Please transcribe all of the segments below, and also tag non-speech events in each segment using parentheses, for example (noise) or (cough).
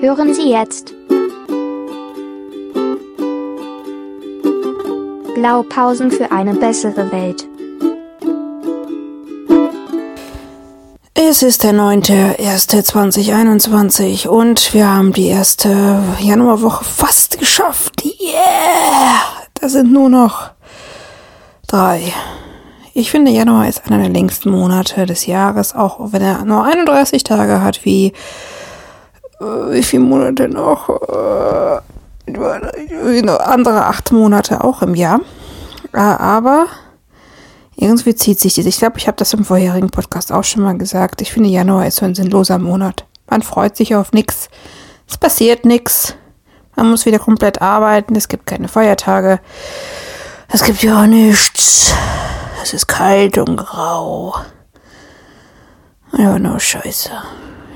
Hören Sie jetzt Blaupausen für eine bessere Welt. Es ist der 9.1.2021 und wir haben die erste Januarwoche fast geschafft. Yeah! Da sind nur noch drei. Ich finde, Januar ist einer der längsten Monate des Jahres, auch wenn er nur 31 Tage hat, wie wie viele Monate noch? Äh, andere acht Monate auch im Jahr. Äh, aber irgendwie zieht sich das. Ich glaube, ich habe das im vorherigen Podcast auch schon mal gesagt. Ich finde, Januar ist so ein sinnloser Monat. Man freut sich auf nichts. Es passiert nichts. Man muss wieder komplett arbeiten. Es gibt keine Feiertage. Es gibt ja nichts. Es ist kalt und grau. Ja, nur Scheiße.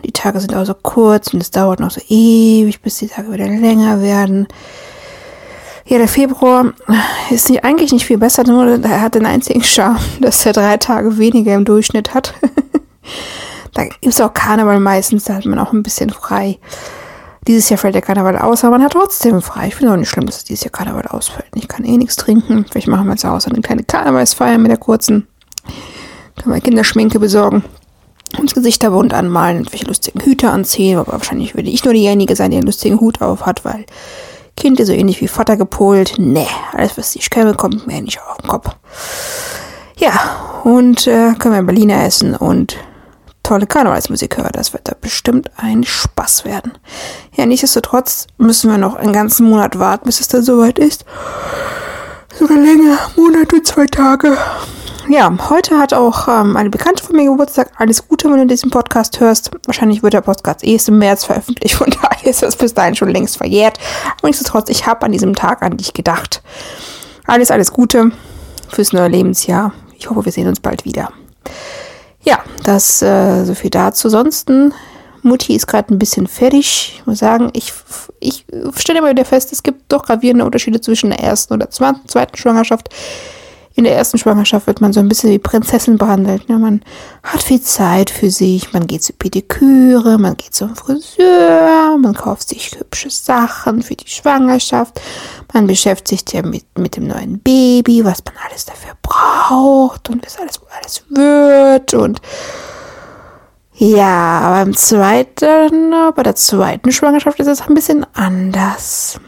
Die Tage sind auch so kurz und es dauert noch so ewig, bis die Tage wieder länger werden. Ja, der Februar ist nicht, eigentlich nicht viel besser, nur er hat den einzigen Charme, (laughs) dass er drei Tage weniger im Durchschnitt hat. (laughs) da gibt es auch Karneval meistens, da hat man auch ein bisschen frei. Dieses Jahr fällt der Karneval aus, aber man hat trotzdem frei. Ich finde auch nicht schlimm, dass dieses Jahr Karneval ausfällt. Ich kann eh nichts trinken. Vielleicht machen wir zu Hause eine kleine Karnevalsfeier mit der kurzen. Können wir Kinderschminke besorgen uns Gesichter bunt anmalen, irgendwelche lustigen Hüte anziehen, aber wahrscheinlich würde ich nur diejenige sein, die einen lustigen Hut auf hat, weil Kind ist so ähnlich wie Vater gepolt. Nee, alles, was ich kenne, kommt mir nicht auf den Kopf. Ja, und äh, können wir in Berliner essen und tolle Karnevalsmusik hören. Das wird da bestimmt ein Spaß werden. Ja, nichtsdestotrotz müssen wir noch einen ganzen Monat warten, bis es dann soweit ist. Sogar länger, Monat und zwei Tage. Ja, heute hat auch ähm, eine Bekannte von mir Geburtstag. Alles Gute, wenn du diesen Podcast hörst. Wahrscheinlich wird der Podcast erst im März veröffentlicht, von daher ist das bis dahin schon längst verjährt. Aber nichtsdestotrotz, ich habe an diesem Tag an dich gedacht. Alles, alles Gute fürs neue Lebensjahr. Ich hoffe, wir sehen uns bald wieder. Ja, das äh, so viel dazu. Ansonsten, Mutti ist gerade ein bisschen fertig. Ich muss sagen, ich, ich stelle immer wieder fest, es gibt doch gravierende Unterschiede zwischen der ersten oder zweiten Schwangerschaft in der ersten Schwangerschaft wird man so ein bisschen wie Prinzessin behandelt. Ne? Man hat viel Zeit für sich, man geht zur Pediküre, man geht zum Friseur, man kauft sich hübsche Sachen für die Schwangerschaft, man beschäftigt sich ja mit, mit dem neuen Baby, was man alles dafür braucht und was alles, alles wird und ja, beim zweiten, bei der zweiten Schwangerschaft ist es ein bisschen anders.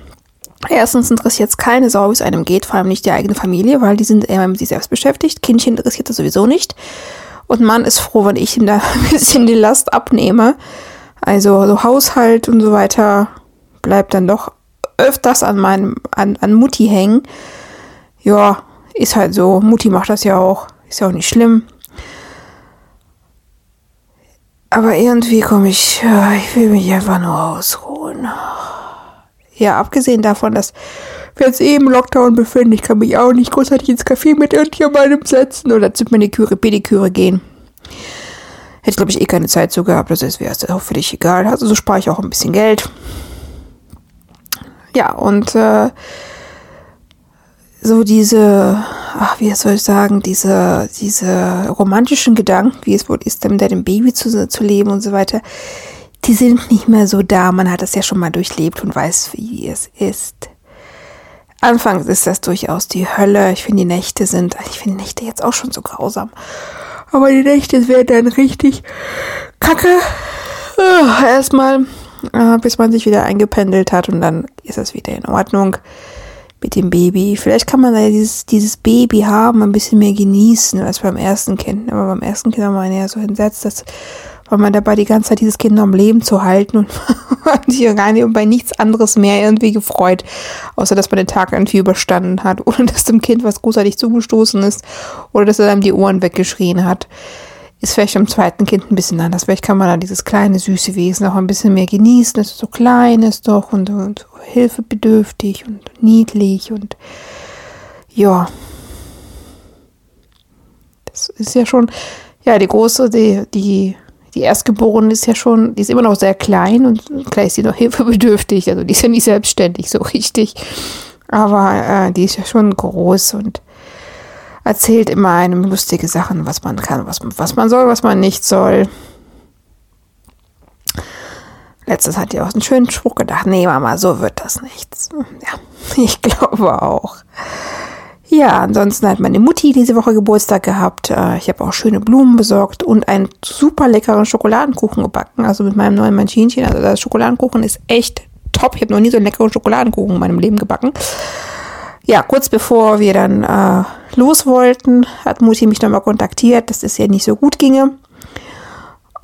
Erstens interessiert es keine Sau, wie es einem geht, vor allem nicht die eigene Familie, weil die sind eher mit sich selbst beschäftigt. Kindchen interessiert das sowieso nicht. Und Mann ist froh, wenn ich ihm da (laughs) ein bisschen die Last abnehme. Also so Haushalt und so weiter bleibt dann doch öfters an meinem, an, an Mutti hängen. Ja, ist halt so. Mutti macht das ja auch. Ist ja auch nicht schlimm. Aber irgendwie komme ich, ich will mich einfach nur ausruhen. Ja, abgesehen davon, dass wir uns eben im Lockdown befinden, ich kann mich auch nicht großartig ins Café mit irgendjemandem setzen oder zu Maniküre, Pediküre gehen. Hätte, glaube ich, eh keine Zeit so gehabt, also wäre es auch völlig egal. Also so spare ich auch ein bisschen Geld. Ja, und äh, so diese, ach, wie soll ich sagen, diese, diese romantischen Gedanken, wie es wohl ist, mit dem Baby zu, zu leben und so weiter, die sind nicht mehr so da. Man hat das ja schon mal durchlebt und weiß, wie es ist. Anfangs ist das durchaus die Hölle. Ich finde, die Nächte sind, ich finde die Nächte jetzt auch schon so grausam. Aber die Nächte werden dann richtig kacke. Erstmal, uh, bis man sich wieder eingependelt hat und dann ist das wieder in Ordnung mit dem Baby. Vielleicht kann man da dieses, dieses Baby haben, ein bisschen mehr genießen als beim ersten Kind. Aber beim ersten Kind war man ja so entsetzt, dass war man dabei die ganze Zeit dieses Kind am Leben zu halten und (laughs) hat sich gar nicht bei nichts anderes mehr irgendwie gefreut, außer dass man den Tag irgendwie überstanden hat, ohne (laughs) dass dem Kind was großartig zugestoßen ist oder dass er einem die Ohren weggeschrien hat. Ist vielleicht beim zweiten Kind ein bisschen anders. Vielleicht kann man da dieses kleine, süße Wesen auch ein bisschen mehr genießen, es so klein ist doch und, und so hilfebedürftig und niedlich und ja. Das ist ja schon, ja, die große, die, die die Erstgeborene ist ja schon, die ist immer noch sehr klein und gleich ist sie noch (laughs) hilfebedürftig. Also die ist ja nicht selbstständig so richtig. Aber äh, die ist ja schon groß und erzählt immer einem lustige Sachen, was man kann, was, was man soll, was man nicht soll. letztens hat die auch einen schönen Spruch gedacht, nee Mama, so wird das nichts. Ja, (laughs) ich glaube auch. Ja, ansonsten hat meine Mutti diese Woche Geburtstag gehabt. Äh, ich habe auch schöne Blumen besorgt und einen super leckeren Schokoladenkuchen gebacken. Also mit meinem neuen Manchinchen. Also der Schokoladenkuchen ist echt top. Ich habe noch nie so einen leckeren Schokoladenkuchen in meinem Leben gebacken. Ja, kurz bevor wir dann äh, los wollten, hat Mutti mich nochmal kontaktiert, dass es ihr nicht so gut ginge.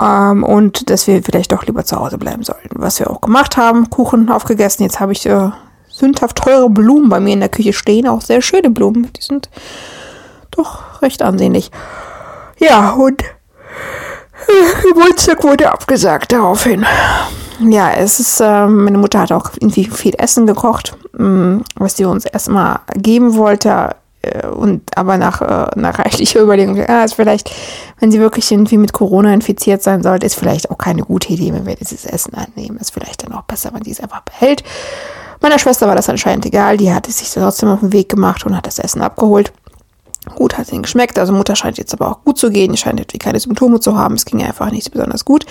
Ähm, und dass wir vielleicht doch lieber zu Hause bleiben sollten. Was wir auch gemacht haben, Kuchen aufgegessen. Jetzt habe ich äh, sündhaft teure Blumen bei mir in der Küche stehen, auch sehr schöne Blumen. Die sind doch recht ansehnlich. Ja, und äh, Geburtstag wurde abgesagt daraufhin. Ja, es ist, äh, meine Mutter hat auch irgendwie viel Essen gekocht, mh, mm, was sie uns erstmal geben wollte. Äh, und aber nach, äh, nach reichlicher Überlegung, ah, ist vielleicht, wenn sie wirklich irgendwie mit Corona infiziert sein sollte, ist vielleicht auch keine gute Idee, wenn wir dieses Essen annehmen. Ist vielleicht dann auch besser, wenn sie es einfach behält. Meiner Schwester war das anscheinend egal, die hat es sich trotzdem auf den Weg gemacht und hat das Essen abgeholt. Gut, hat ihnen geschmeckt. Also Mutter scheint jetzt aber auch gut zu gehen. Die scheint irgendwie keine Symptome zu haben. Es ging einfach nicht besonders gut.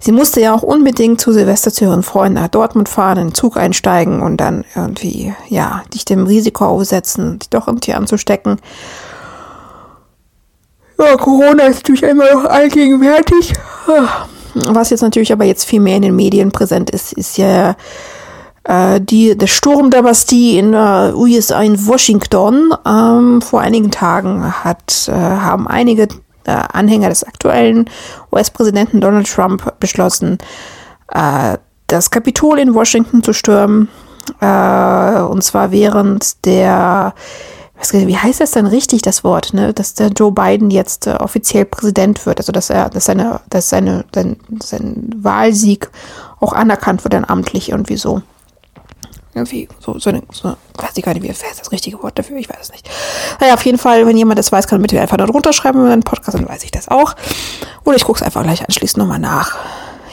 Sie musste ja auch unbedingt zu Silvester zu ihren Freunden nach Dortmund fahren, in den Zug einsteigen und dann irgendwie, ja, dich dem Risiko aussetzen, dich doch irgendwie anzustecken. Ja, Corona ist natürlich immer noch allgegenwärtig. Was jetzt natürlich aber jetzt viel mehr in den Medien präsent ist, ist ja äh, die, der Sturm der Bastille in äh, USA in Washington. Ähm, vor einigen Tagen hat, äh, haben einige äh, Anhänger des aktuellen US-Präsidenten Donald Trump beschlossen, äh, das Kapitol in Washington zu stürmen. Äh, und zwar während der wie heißt das denn richtig, das Wort, ne? dass der Joe Biden jetzt äh, offiziell Präsident wird, also dass er, dass seine, dass seine, sein, sein Wahlsieg auch anerkannt wird, dann amtlich irgendwie so. Irgendwie so, so, eine, so weiß ich gar nicht, wie ist das richtige Wort dafür, ich weiß es nicht. Naja, auf jeden Fall, wenn jemand das weiß, kann bitte einfach da drunter schreiben über den Podcast, dann weiß ich das auch. Oder ich gucke es einfach gleich anschließend nochmal nach.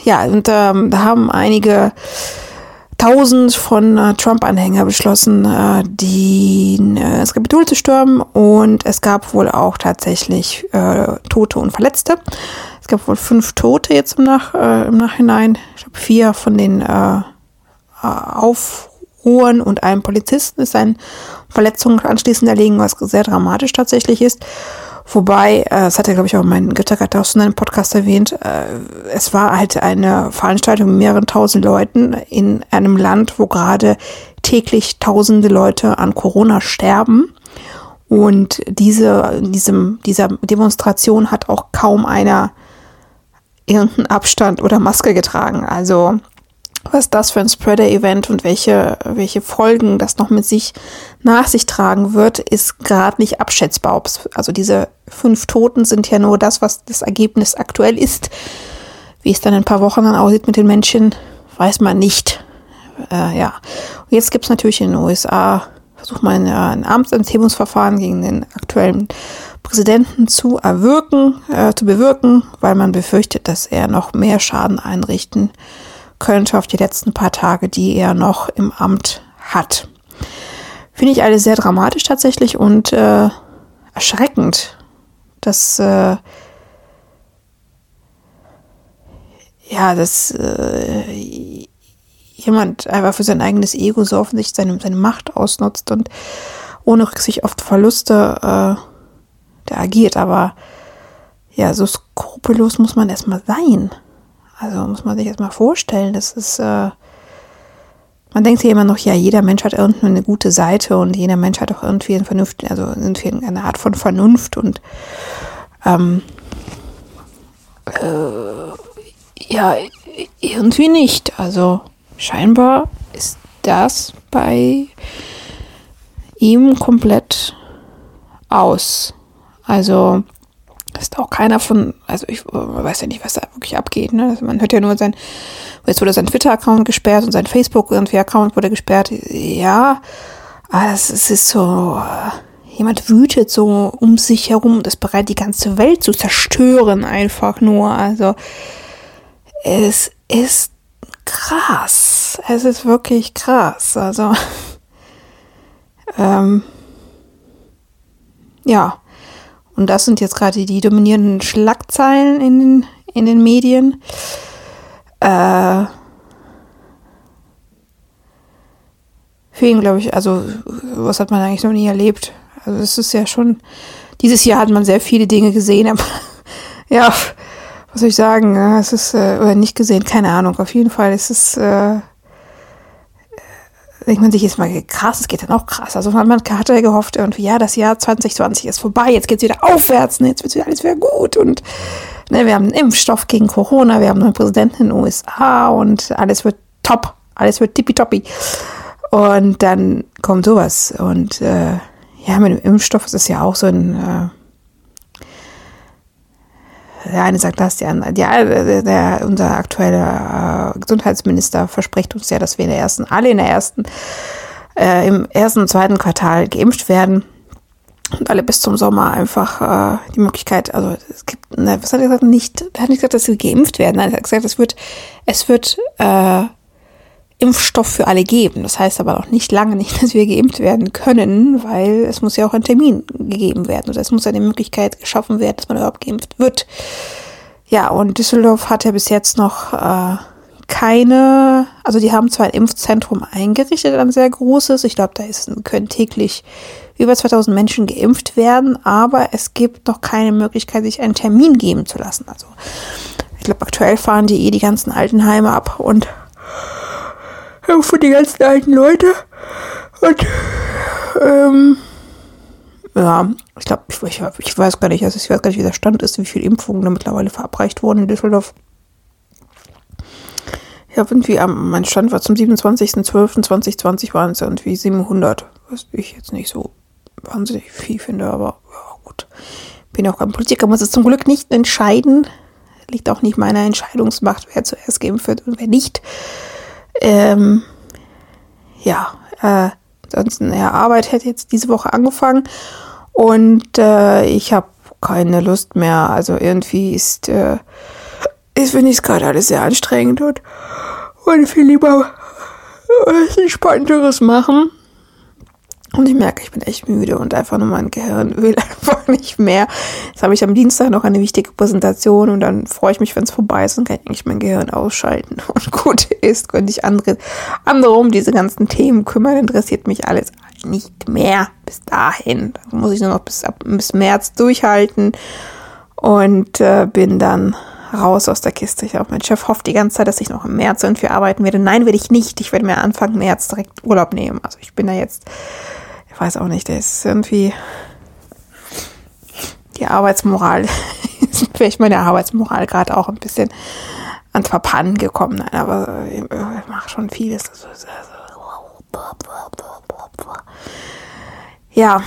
Ja, und ähm, da haben einige tausend von äh, Trump-Anhänger beschlossen, äh, die, äh, das Kapitol zu stürmen und es gab wohl auch tatsächlich äh, Tote und Verletzte. Es gab wohl fünf Tote jetzt im, Nach, äh, im Nachhinein. Ich glaube, vier von den äh, auf Ruhen und einem Polizisten ist ein Verletzung anschließend erlegen, was sehr dramatisch tatsächlich ist. Wobei, äh, das hat er, glaube ich, auch mein Göttergatter aus in einem Podcast erwähnt, äh, es war halt eine Veranstaltung mit mehreren tausend Leuten in einem Land, wo gerade täglich tausende Leute an Corona sterben. Und diese, diesem, dieser Demonstration hat auch kaum einer irgendeinen Abstand oder Maske getragen. Also was das für ein Spreader-Event und welche, welche Folgen das noch mit sich nach sich tragen wird, ist gerade nicht abschätzbar. Also diese fünf Toten sind ja nur das, was das Ergebnis aktuell ist. Wie es dann in ein paar Wochen dann aussieht mit den Menschen, weiß man nicht. Äh, ja. Und jetzt gibt es natürlich in den USA, versucht man ja, ein Amtsenthebungsverfahren gegen den aktuellen Präsidenten zu erwirken, äh, zu bewirken, weil man befürchtet, dass er noch mehr Schaden einrichten wird könnte auf die letzten paar Tage, die er noch im Amt hat. Finde ich alles sehr dramatisch tatsächlich und äh, erschreckend, dass äh, ja, dass äh, jemand einfach für sein eigenes Ego so offensichtlich seine, seine Macht ausnutzt und ohne Rücksicht auf Verluste äh, der agiert. Aber ja, so skrupellos muss man erstmal sein. Also muss man sich jetzt mal vorstellen, das ist, äh, man denkt sich immer noch, ja, jeder Mensch hat irgendwie eine gute Seite und jeder Mensch hat auch irgendwie eine Vernunft, also irgendwie eine Art von Vernunft und ähm, äh, ja, irgendwie nicht. Also scheinbar ist das bei ihm komplett aus. Also ist auch keiner von, also ich weiß ja nicht, was da wirklich abgeht. Ne? Also man hört ja nur sein, jetzt wurde sein Twitter-Account gesperrt und sein Facebook-Account wurde gesperrt. Ja, es ist so, jemand wütet so um sich herum, das bereit, die ganze Welt zu zerstören, einfach nur. Also es ist krass. Es ist wirklich krass. Also (laughs) ähm, ja. Und das sind jetzt gerade die dominierenden Schlagzeilen in den, in den Medien. Äh, für ihn, glaube ich, also was hat man eigentlich noch nie erlebt? Also es ist ja schon, dieses Jahr hat man sehr viele Dinge gesehen, aber (laughs) ja, was soll ich sagen, ne? es ist, äh, oder nicht gesehen, keine Ahnung, auf jeden Fall ist es, äh, denkt man sich jetzt mal krass, es geht dann auch krass. Also man, hatte ja gehofft irgendwie, ja, das Jahr 2020 ist vorbei, jetzt geht's wieder aufwärts, ne, jetzt wird wieder alles wieder gut und ne, wir haben einen Impfstoff gegen Corona, wir haben einen Präsidenten in den USA und alles wird top, alles wird tippitoppi. Und dann kommt sowas und äh, ja, mit dem Impfstoff ist es ja auch so ein äh, der eine sagt das, der andere, der, der, unser aktueller äh, Gesundheitsminister verspricht uns ja, dass wir in der ersten, alle in der ersten, äh, im ersten und zweiten Quartal geimpft werden und alle bis zum Sommer einfach äh, die Möglichkeit, also es gibt, ne, was hat er gesagt, nicht, er hat nicht gesagt, dass sie geimpft werden, nein, er hat gesagt, es wird, es wird äh, Impfstoff für alle geben. Das heißt aber noch nicht lange nicht, (laughs) dass wir geimpft werden können, weil es muss ja auch ein Termin gegeben werden oder es muss eine Möglichkeit geschaffen werden, dass man überhaupt geimpft wird. Ja, und Düsseldorf hat ja bis jetzt noch äh, keine, also die haben zwar ein Impfzentrum eingerichtet, ein sehr großes. Ich glaube, da ist, können täglich über 2000 Menschen geimpft werden, aber es gibt noch keine Möglichkeit, sich einen Termin geben zu lassen. Also ich glaube, aktuell fahren die eh die ganzen Altenheime ab und für die ganzen alten Leute. Und ähm, ja, ich glaube, ich, ich, ich, weiß gar nicht, also ich weiß gar nicht, wie der Stand ist, wie viele Impfungen da mittlerweile verabreicht wurden in Düsseldorf. Ich habe irgendwie, am, mein Stand war zum 27.12.2020 waren es irgendwie 700, was ich jetzt nicht so wahnsinnig viel finde, aber ja, gut. Bin auch kein Politiker, muss es zum Glück nicht entscheiden. Liegt auch nicht meiner Entscheidungsmacht, wer zuerst geimpft wird und wer nicht. Ähm, ja, äh, ansonsten, ja, Arbeit hätte jetzt diese Woche angefangen und äh, ich habe keine Lust mehr. Also irgendwie ist, äh, ist finde ich es gerade alles sehr anstrengend und wollte viel lieber was Entspannteres machen. Und ich merke, ich bin echt müde und einfach nur mein Gehirn (laughs) will einfach nicht mehr. Jetzt habe ich am Dienstag noch eine wichtige Präsentation und dann freue ich mich, wenn es vorbei ist und kann ich eigentlich mein Gehirn ausschalten. (laughs) Und gut ist, könnte ich andere, andere um diese ganzen Themen kümmern. Interessiert mich alles nicht mehr bis dahin. Dann muss ich nur noch bis, ab, bis März durchhalten und äh, bin dann raus aus der Kiste. Ich glaube, mein Chef hofft die ganze Zeit, dass ich noch im März irgendwie arbeiten werde. Nein, werde ich nicht. Ich werde mir Anfang März direkt Urlaub nehmen. Also ich bin da jetzt weiß auch nicht, der ist irgendwie die Arbeitsmoral, (laughs) vielleicht meine Arbeitsmoral gerade auch ein bisschen ans Verpannen gekommen. Nein, aber ich mache schon vieles. Ja.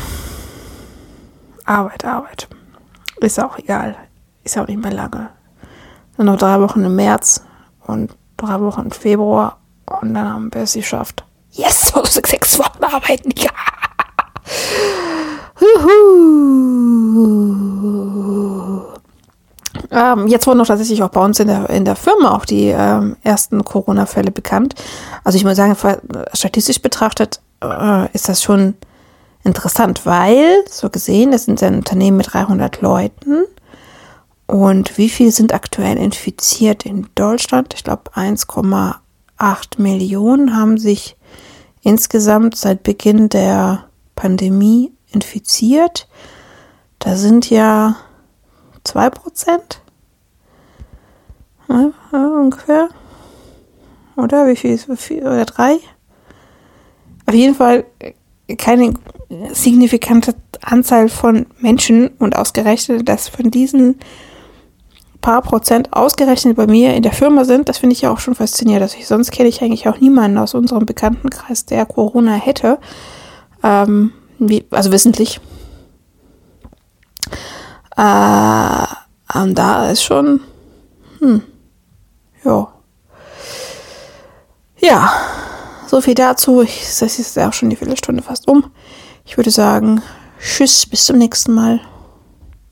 Arbeit, Arbeit. Ist auch egal. Ist auch nicht mehr lange. Nur noch drei Wochen im März und drei Wochen im Februar und dann haben wir es geschafft. Yes, (laughs) sechs Wochen arbeiten. Ja. Ähm, jetzt wurden noch tatsächlich auch bei uns in der, in der Firma auch die ähm, ersten Corona-Fälle bekannt. Also ich muss sagen, statistisch betrachtet äh, ist das schon interessant, weil, so gesehen, das sind ein Unternehmen mit 300 Leuten. Und wie viele sind aktuell infiziert in Deutschland? Ich glaube, 1,8 Millionen haben sich insgesamt seit Beginn der Pandemie infiziert. Da sind ja zwei Prozent ja, ungefähr. Oder wie viel ist viel, oder drei? Auf jeden Fall keine signifikante Anzahl von Menschen und ausgerechnet, dass von diesen paar Prozent ausgerechnet bei mir in der Firma sind, das finde ich ja auch schon faszinierend. Ich, sonst kenne ich eigentlich auch niemanden aus unserem Bekanntenkreis, der Corona hätte. Ähm, wie, also wissentlich. Äh, und da ist schon, hm, ja. Ja, so viel dazu. Ich, das ist ja auch schon die Viertelstunde fast um. Ich würde sagen, tschüss, bis zum nächsten Mal.